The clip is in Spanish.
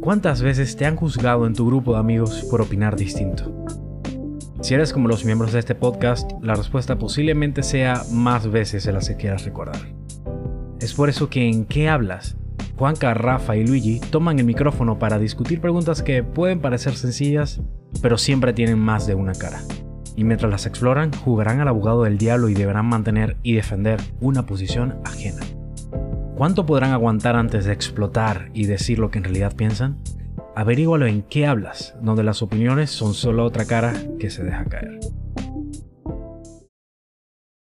¿Cuántas veces te han juzgado en tu grupo de amigos por opinar distinto? Si eres como los miembros de este podcast, la respuesta posiblemente sea más veces de las que quieras recordar. Es por eso que en ¿Qué hablas? Juanca, Rafa y Luigi toman el micrófono para discutir preguntas que pueden parecer sencillas, pero siempre tienen más de una cara. Y mientras las exploran, jugarán al abogado del diablo y deberán mantener y defender una posición ajena. ¿Cuánto podrán aguantar antes de explotar y decir lo que en realidad piensan? Averígualo en qué hablas, donde las opiniones son solo otra cara que se deja caer.